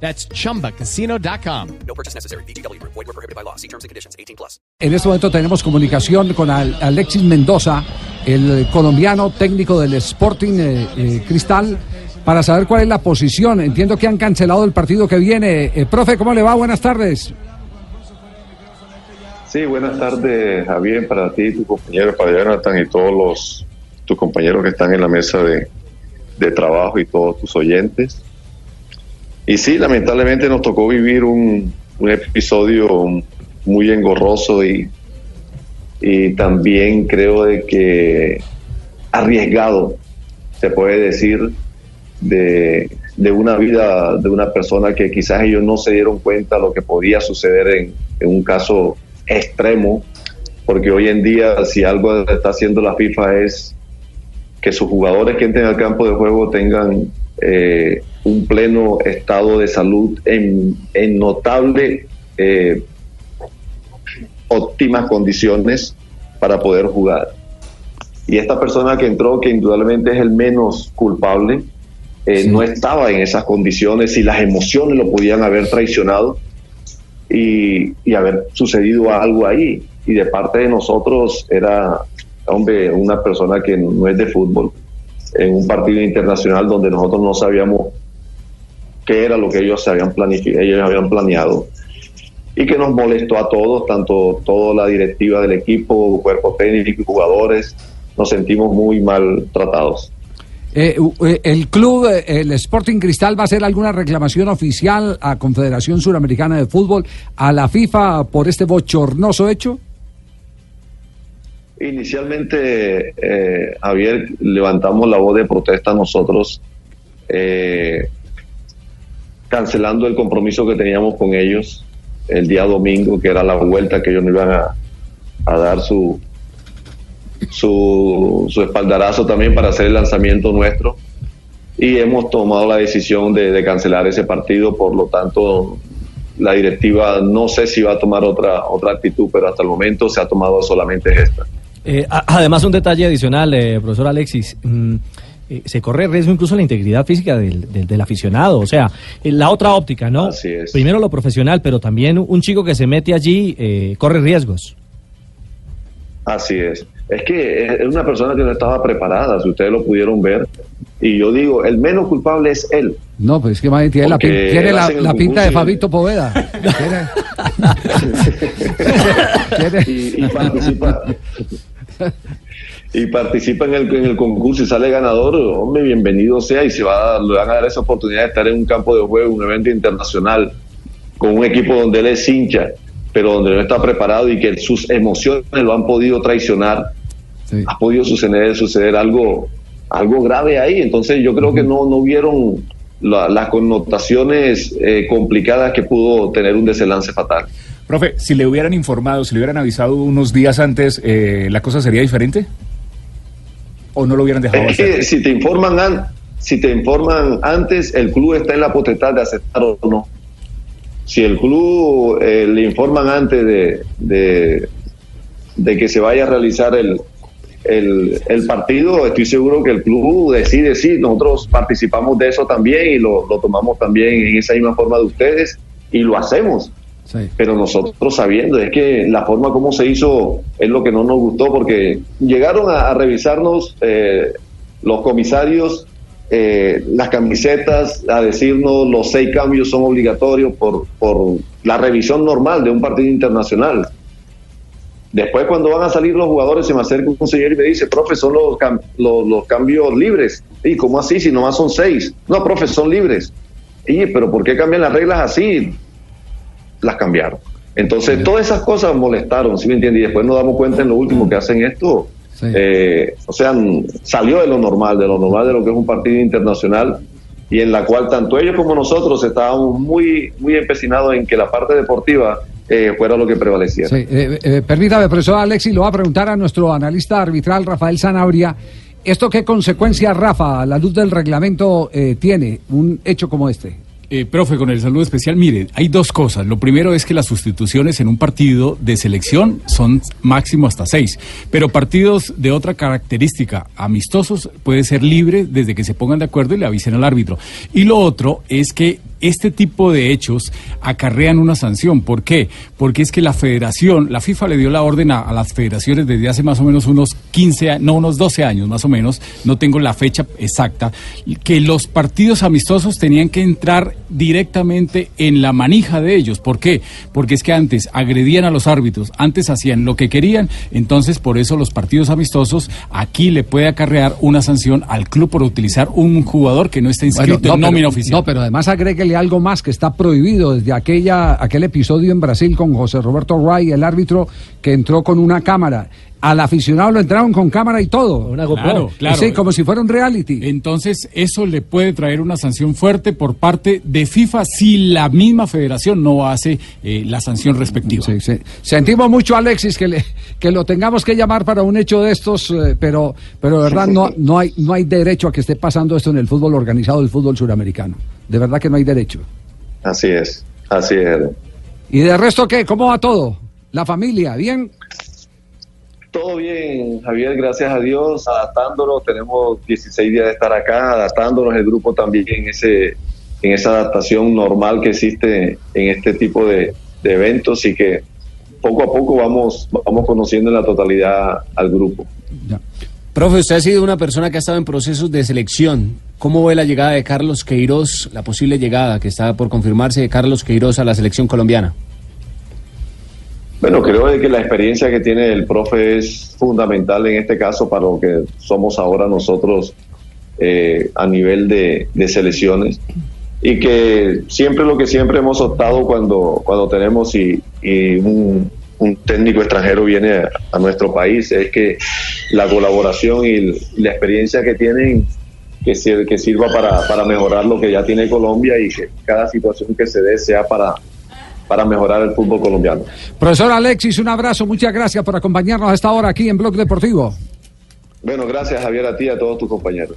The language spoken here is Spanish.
That's chumbacasino.com. No purchase necessary. BGW. Void were prohibited by law. See terms and conditions. 18 plus. En este momento tenemos comunicación con Al- Alexis Mendoza, el colombiano técnico del Sporting eh, eh, Cristal, para saber cuál es la posición. Entiendo que han cancelado el partido que viene. Eh, profe, ¿cómo le va? Buenas tardes. Sí, buenas tardes, Javier, para ti, tu compañero, para Jonathan y todos los tus compañeros que están en la mesa de, de trabajo y todos tus oyentes. Y sí, lamentablemente nos tocó vivir un, un episodio muy engorroso y, y también creo de que arriesgado, se puede decir, de, de una vida de una persona que quizás ellos no se dieron cuenta lo que podía suceder en, en un caso extremo, porque hoy en día si algo está haciendo la FIFA es que sus jugadores que entren al campo de juego tengan eh, un pleno estado de salud en, en notable eh, óptimas condiciones para poder jugar. Y esta persona que entró, que indudablemente es el menos culpable, eh, no estaba en esas condiciones y las emociones lo podían haber traicionado y, y haber sucedido algo ahí. Y de parte de nosotros era, hombre, una persona que no es de fútbol, en un partido internacional donde nosotros no sabíamos qué era lo que ellos se habían planificado, ellos habían planeado y que nos molestó a todos, tanto toda la directiva del equipo, cuerpo técnico y jugadores, nos sentimos muy mal tratados. Eh, eh, ¿El club, eh, el Sporting Cristal, va a hacer alguna reclamación oficial a Confederación Suramericana de Fútbol, a la FIFA, por este bochornoso hecho? Inicialmente, eh, Javier, levantamos la voz de protesta nosotros, eh, cancelando el compromiso que teníamos con ellos el día domingo, que era la vuelta que ellos nos iban a, a dar su, su, su espaldarazo también para hacer el lanzamiento nuestro. Y hemos tomado la decisión de, cancelar ese partido, por lo tanto, la directiva no sé si va a tomar otra, otra actitud, pero hasta el momento se ha tomado solamente esta. Eh, además, un detalle adicional, eh, profesor Alexis. mm, eh, se corre riesgo incluso la integridad física del, del- del aficionado. O sea, eh, la otra óptica, ¿no? Así es. Primero lo profesional, pero también un chico que se mete allí eh, corre riesgos. Así es. Es que es una persona que no estaba preparada, si ustedes lo pudieron ver. Y yo digo, el menos culpable es él. No, pues es que más tiene la, pin- tiene pinta de Fabito Poveda. Tiene- tiene- y, y participa y participa en el, en el concurso y sale ganador, hombre, bienvenido sea y se va a le van a dar esa oportunidad de estar en un campo de juego, un evento internacional, con un equipo donde él es hincha, pero donde no está preparado y que sus emociones lo han podido traicionar, Sí. ha podido suceder, suceder algo, algo grave ahí. Entonces yo creo que no, no vieron la- las connotaciones eh, complicadas que pudo tener un desenlace fatal. Profe, si le hubieran informado, si le hubieran avisado unos días antes, eh, ¿la cosa sería diferente? ¿O no lo hubieran dejado Es hacer? que si te informan an- si te informan antes, el club está en la potestad de aceptar o no. Si el club eh, le informan antes de, de, de que se vaya a realizar el, el, el partido, estoy seguro que el club decide, sí, nosotros participamos de eso también y lo, lo tomamos también en esa misma forma de ustedes y lo hacemos pero nosotros sabiendo es que la forma como se hizo es lo que no nos gustó porque llegaron a, revisarnos eh, los comisarios eh, las camisetas a decirnos los seis cambios son obligatorios por, por la revisión normal de un partido internacional. Después cuando van a salir los jugadores se me acerca un consejero y me dice profe son los, los, los cambios libres y cómo así si nomás son seis no profe son libres y pero ¿por qué cambian las reglas así? Las cambiaron. Entonces, todas esas cosas molestaron, ¿sí me entiendes? Y después nos damos cuenta en lo último que hacen esto. Sí. eh, o sea, salió de lo normal, de lo normal de lo que es un partido internacional y en la cual tanto ellos como nosotros estábamos muy, muy empecinados en que la parte deportiva eh, fuera lo que prevaleciera. Sí, eh, eh, permítame, profesor Alexis, lo va a preguntar a nuestro analista arbitral Rafael Sanabria. ¿Esto qué consecuencias, Rafa, a la luz del reglamento, eh, tiene un hecho como este? Eh, profe, con el saludo especial, mire, hay dos cosas. Lo primero es que las sustituciones en un partido de selección son máximo hasta seis, pero partidos de otra característica, amistosos, puede ser libre desde que se pongan de acuerdo y le avisen al árbitro. Y lo otro es que este tipo de hechos acarrean una sanción. ¿Por qué? Porque es que la federación, la FIFA le dio la orden a, a las federaciones desde hace más o menos unos 15, a- no, unos 12 años más o menos, no tengo la fecha exacta, que los partidos amistosos tenían que entrar directamente en la manija de ellos. ¿Por qué? Porque es que antes agredían a los árbitros, antes hacían lo que querían, entonces por eso los partidos amistosos aquí le puede acarrear una sanción al club por utilizar un jugador que no está inscrito Bueno, en no, nómina pero, oficial. no, pero además agréguele algo más que está prohibido desde aquella, aquel episodio en Brasil con José Roberto Ray, el árbitro que entró con una cámara. Al aficionado lo entraron con cámara y todo. Una GoPro. Claro, claro. Sí, como si fuera un reality. Entonces, eso le puede traer una sanción fuerte por parte de FIFA si la misma federación no hace eh, la sanción respectiva. Sí, sí. Sentimos mucho, Alexis, que, le, que lo tengamos que llamar para un hecho de estos, eh, pero, pero de verdad no, no, hay, no hay derecho a que esté pasando esto en el fútbol organizado del fútbol suramericano. De verdad que no hay derecho. Así es, así es. ¿Y de resto qué? ¿Cómo va todo? ¿La familia? ¿Bien? Todo bien, Javier, gracias a Dios, adaptándonos, tenemos 16 días de estar acá, adaptándonos, el grupo también en, ese, en esa adaptación normal que existe en este tipo de, de eventos y que poco a poco vamos, vamos conociendo en la totalidad al grupo. Ya. Profe, usted ha sido una persona que ha estado en procesos de selección. ¿Cómo ve la llegada de Carlos Queiroz, la posible llegada que está por confirmarse de Carlos Queiroz a la selección colombiana? Bueno, creo que la experiencia que tiene el profe es fundamental en este caso para lo que somos ahora nosotros eh, a nivel de, selecciones y que siempre lo que siempre hemos optado cuando, cuando tenemos y un, un técnico extranjero viene a, a nuestro país es que la colaboración y, la experiencia que tienen que, sir- que sirva para, para mejorar lo que ya tiene Colombia y que cada situación que se dé sea para, para mejorar el fútbol colombiano. Profesor Alexis, un abrazo, muchas gracias por acompañarnos a esta hora aquí en Blog Deportivo. Bueno, gracias Javier a ti y a todos tus compañeros.